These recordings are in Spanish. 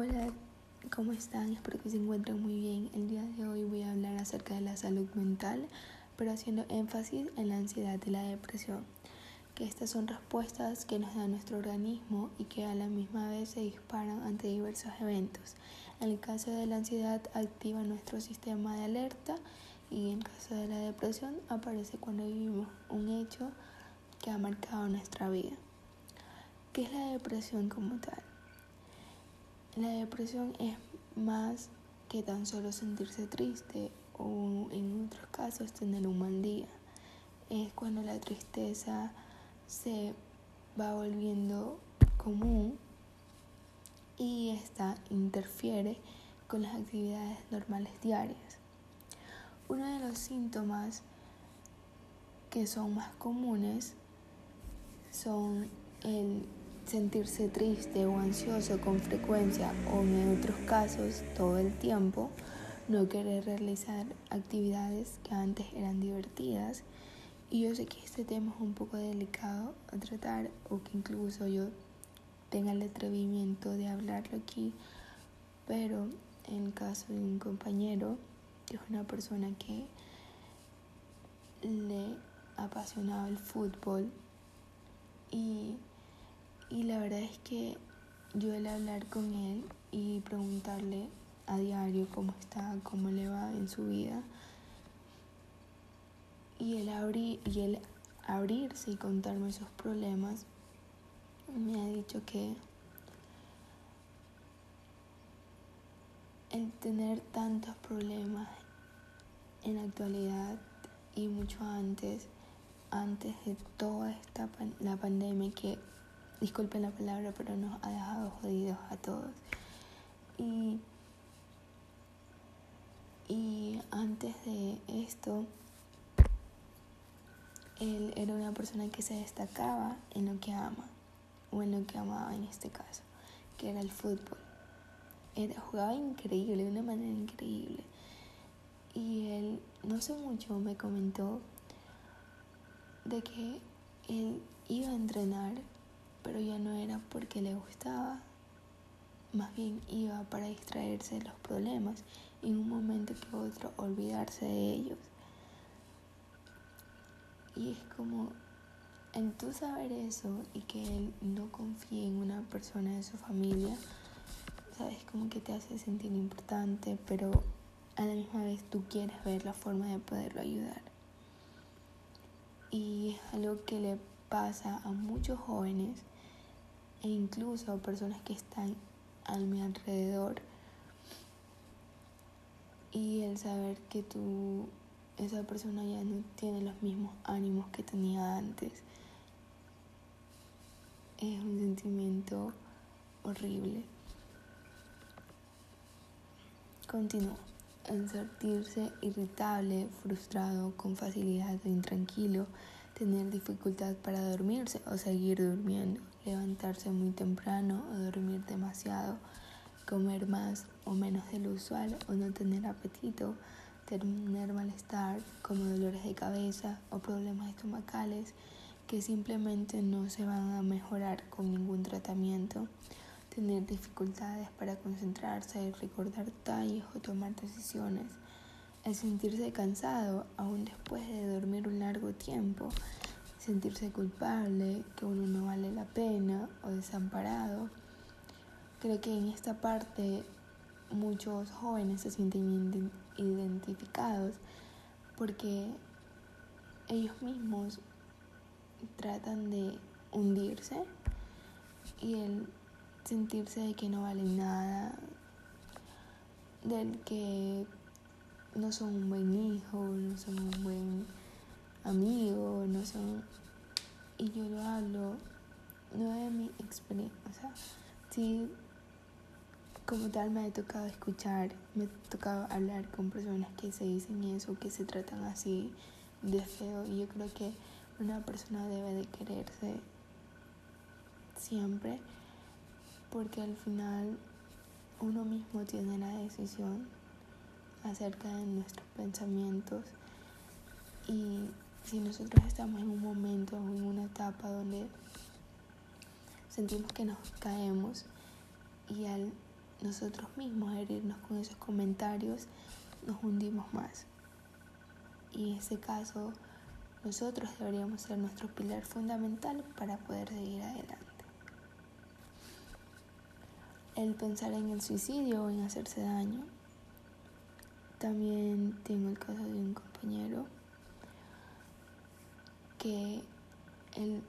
Hola, ¿cómo están? Espero que se encuentren muy bien. El día de hoy voy a hablar acerca de la salud mental, pero haciendo énfasis en la ansiedad y la depresión, que estas son respuestas que nos da nuestro organismo y que a la misma vez se disparan ante diversos eventos. En el caso de la ansiedad activa nuestro sistema de alerta y en caso de la depresión aparece cuando vivimos un hecho que ha marcado nuestra vida. ¿Qué es la depresión como tal? La depresión es más que tan solo sentirse triste o en otros casos tener un mal día. Es cuando la tristeza se va volviendo común y esta interfiere con las actividades normales diarias. Uno de los síntomas que son más comunes son el sentirse triste o ansioso con frecuencia o en otros casos todo el tiempo, no querer realizar actividades que antes eran divertidas. Y yo sé que este tema es un poco delicado a tratar o que incluso yo tenga el atrevimiento de hablarlo aquí, pero en caso de un compañero, que es una persona que le apasionaba el fútbol y y la verdad es que yo el hablar con él y preguntarle a diario cómo está, cómo le va en su vida, y el, abrir, y el abrirse y contarme sus problemas, me ha dicho que el tener tantos problemas en la actualidad y mucho antes, antes de toda esta la pandemia que disculpen la palabra, pero nos ha dejado jodidos a todos. Y, y antes de esto, él era una persona que se destacaba en lo que ama, o en lo que amaba en este caso, que era el fútbol. Él jugaba increíble, de una manera increíble. Y él, no sé mucho, me comentó de que él iba a entrenar pero ya no era porque le gustaba, más bien iba para distraerse de los problemas y en un momento que otro olvidarse de ellos. Y es como en tú saber eso y que él no confíe en una persona de su familia, sabes como que te hace sentir importante, pero a la misma vez tú quieres ver la forma de poderlo ayudar. Y es algo que le pasa a muchos jóvenes e incluso personas que están a mi alrededor. Y el saber que tú esa persona ya no tiene los mismos ánimos que tenía antes es un sentimiento horrible. Continúo. En sentirse irritable, frustrado, con facilidad intranquilo, tener dificultad para dormirse o seguir durmiendo, levantarse muy temprano o dormir demasiado, comer más o menos de lo usual o no tener apetito, tener malestar como dolores de cabeza o problemas estomacales que simplemente no se van a mejorar con ningún tratamiento, tener dificultades para concentrarse recordar detalles o tomar decisiones, el sentirse cansado aún después de dormir un largo tiempo, sentirse culpable, que uno no vale la pena o desamparado. Creo que en esta parte muchos jóvenes se sienten identificados porque ellos mismos tratan de hundirse y el sentirse de que no valen nada, del que no son un buen hijo, no son un buen amigo, no son... Y yo lo hablo, no de mi experiencia, o sea, sí, como tal me ha tocado escuchar, me ha tocado hablar con personas que se dicen eso, que se tratan así de feo. Y yo creo que una persona debe de quererse siempre, porque al final uno mismo tiene la decisión acerca de nuestros pensamientos y si nosotros estamos en un momento o en una etapa donde sentimos que nos caemos y al nosotros mismos herirnos con esos comentarios, nos hundimos más. Y en ese caso, nosotros deberíamos ser nuestro pilar fundamental para poder seguir adelante. El pensar en el suicidio o en hacerse daño. También tengo el caso de un compañero que el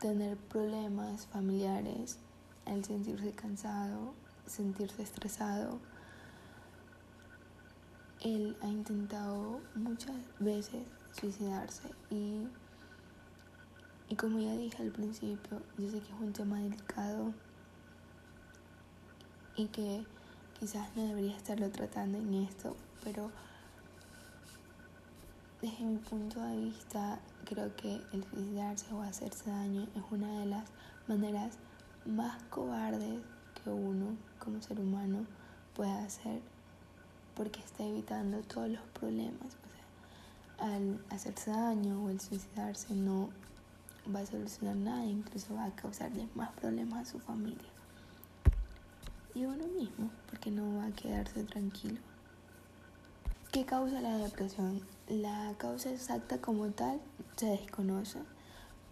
tener problemas familiares, el sentirse cansado, sentirse estresado, él ha intentado muchas veces suicidarse y, y como ya dije al principio, yo sé que es un tema delicado y que quizás no debería estarlo tratando en esto, pero desde mi punto de vista creo que el suicidarse o hacerse daño es una de las maneras más cobardes que uno como ser humano puede hacer porque está evitando todos los problemas. O sea, al hacerse daño o el suicidarse no va a solucionar nada, incluso va a causarle más problemas a su familia y uno mismo, porque no va a quedarse tranquilo. ¿Qué causa la depresión? La causa exacta como tal se desconoce,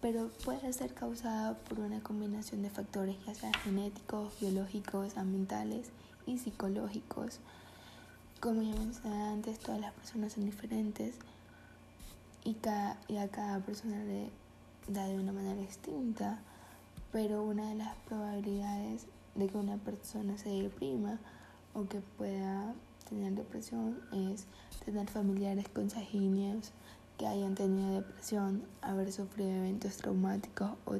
pero puede ser causada por una combinación de factores, ya sea genéticos, biológicos, ambientales y psicológicos. Como ya mencioné antes, todas las personas son diferentes y, cada, y a cada persona le da de una manera distinta, pero una de las probabilidades de que una persona se deprima o que pueda tener depresión es tener familiares consanguíneos que hayan tenido depresión, haber sufrido eventos traumáticos o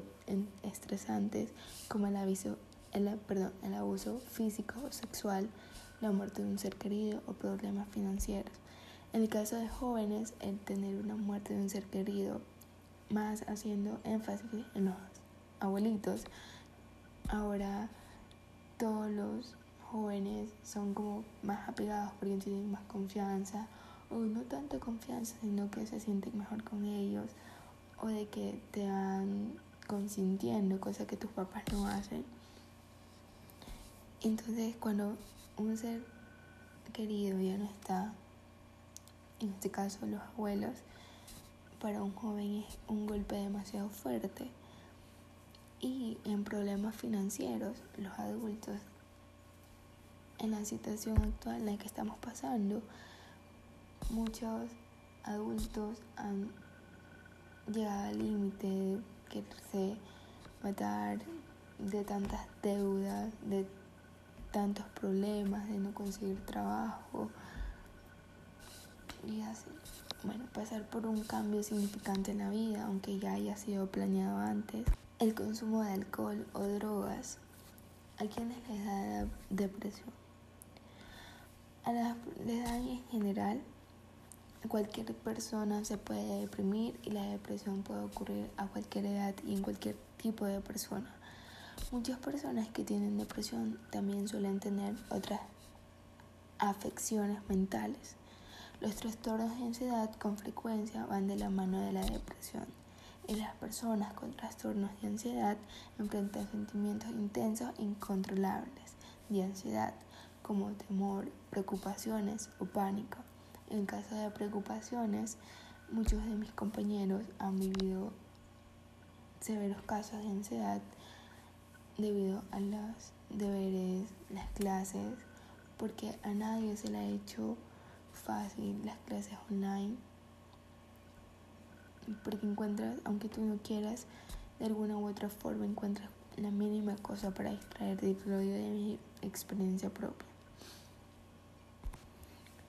estresantes como el, aviso, el, perdón, el abuso físico o sexual, la muerte de un ser querido o problemas financieros. En el caso de jóvenes, el tener una muerte de un ser querido, más haciendo énfasis en los abuelitos, ahora todos los jóvenes son como más apegados porque tienen más confianza, o no tanto confianza, sino que se sienten mejor con ellos, o de que te van consintiendo, cosa que tus papás no hacen. Entonces, cuando un ser querido ya no está, en este caso los abuelos, para un joven es un golpe demasiado fuerte. Y en problemas financieros, los adultos, en la situación actual en la que estamos pasando, muchos adultos han llegado al límite de quererse matar de tantas deudas, de tantos problemas de no conseguir trabajo y así. Bueno, pasar por un cambio significante en la vida, aunque ya haya sido planeado antes. El consumo de alcohol o drogas. ¿A quienes les da depresión? A la, les da en general. Cualquier persona se puede deprimir y la depresión puede ocurrir a cualquier edad y en cualquier tipo de persona. Muchas personas que tienen depresión también suelen tener otras afecciones mentales. Los trastornos de ansiedad con frecuencia van de la mano de la depresión y las personas con trastornos de ansiedad enfrentan sentimientos intensos e incontrolables de ansiedad como temor, preocupaciones o pánico. En caso de preocupaciones, muchos de mis compañeros han vivido severos casos de ansiedad debido a los deberes, las clases, porque a nadie se le ha hecho fácil las clases online, porque encuentras, aunque tú no quieras, de alguna u otra forma encuentras la mínima cosa para distraerte y de mi experiencia propia.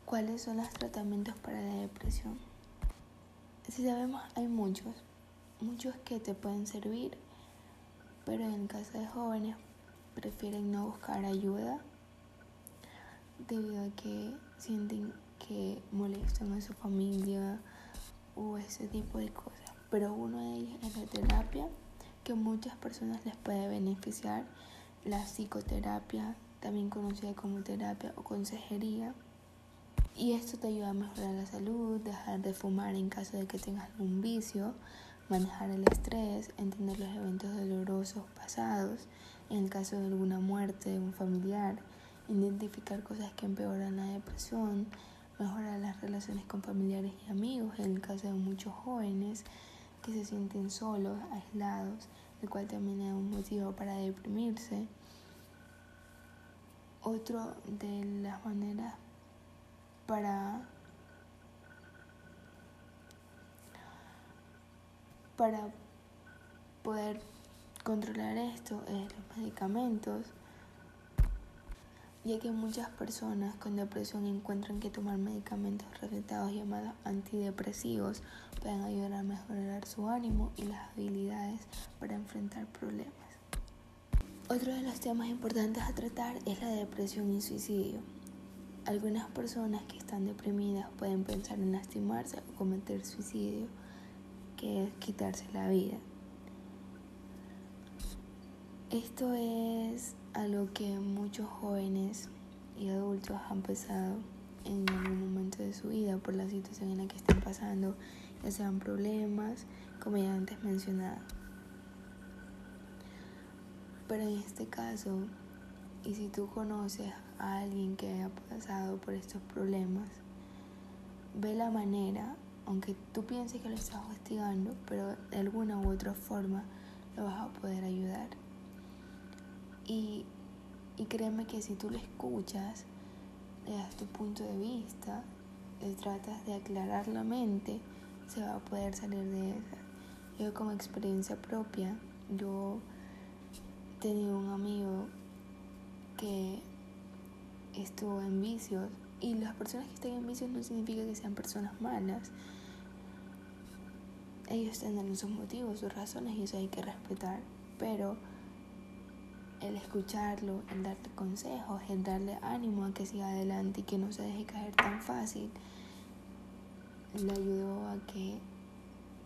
¿Cuáles son los tratamientos para la depresión? Si sabemos, hay muchos, muchos que te pueden servir pero en el caso de jóvenes prefieren no buscar ayuda debido a que sienten que molestan a su familia o ese tipo de cosas. Pero uno de ellos es la terapia, que muchas personas les puede beneficiar, la psicoterapia, también conocida como terapia o consejería. Y esto te ayuda a mejorar la salud, dejar de fumar en caso de que tengas algún vicio, manejar el estrés, entender los eventos dolorosos pasados, en el caso de alguna muerte de un familiar, identificar cosas que empeoran la depresión, mejorar las relaciones con familiares y amigos, en el caso de muchos jóvenes que se sienten solos, aislados, el cual también es un motivo para deprimirse. Otro de las maneras para para poder controlar esto es los medicamentos, ya que muchas personas con depresión encuentran que tomar medicamentos recetados llamados antidepresivos pueden ayudar a mejorar su ánimo y las habilidades para enfrentar problemas. Otro de los temas importantes a tratar es la depresión y suicidio. Algunas personas que están deprimidas pueden pensar en lastimarse o cometer suicidio, que es quitarse la vida. Esto es algo que muchos jóvenes y adultos han pasado en algún momento de su vida por la situación en la que están pasando, ya sean problemas, como ya antes mencionado. Pero en este caso, y si tú conoces a alguien que haya pasado por estos problemas, ve la manera, aunque tú pienses que lo estás castigando, pero de alguna u otra forma lo vas a poder ayudar. Y, y créeme que si tú lo escuchas, le das tu punto de vista, le tratas de aclarar la mente, se va a poder salir de esa. Yo como experiencia propia, yo tenía un amigo que estuvo en vicios y las personas que están en vicios no significa que sean personas malas. Ellos tendrán sus motivos, sus razones y eso hay que respetar. Pero el escucharlo, el darle consejos, el darle ánimo a que siga adelante y que no se deje caer tan fácil, le ayudó a que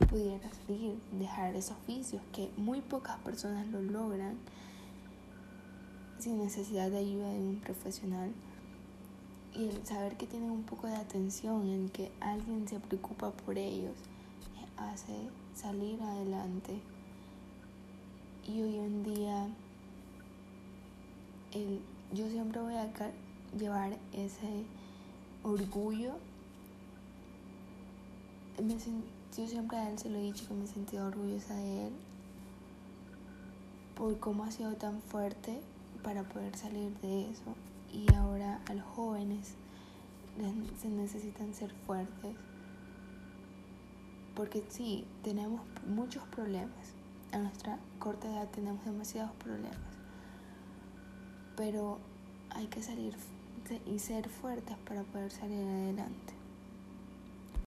pudiera salir, dejar esos vicios que muy pocas personas lo logran sin necesidad de ayuda de un profesional. Y el saber que tienen un poco de atención, en que alguien se preocupa por ellos, hace salir adelante. Y hoy en día el, yo siempre voy a llevar ese orgullo. yo siempre a él se lo he dicho que me he sentido orgullosa de él por cómo ha sido tan fuerte para poder salir de eso. Y ahora a los jóvenes se necesitan ser fuertes. Porque sí, tenemos muchos problemas. A nuestra corta edad tenemos demasiados problemas pero hay que salir y ser fuertes para poder salir adelante.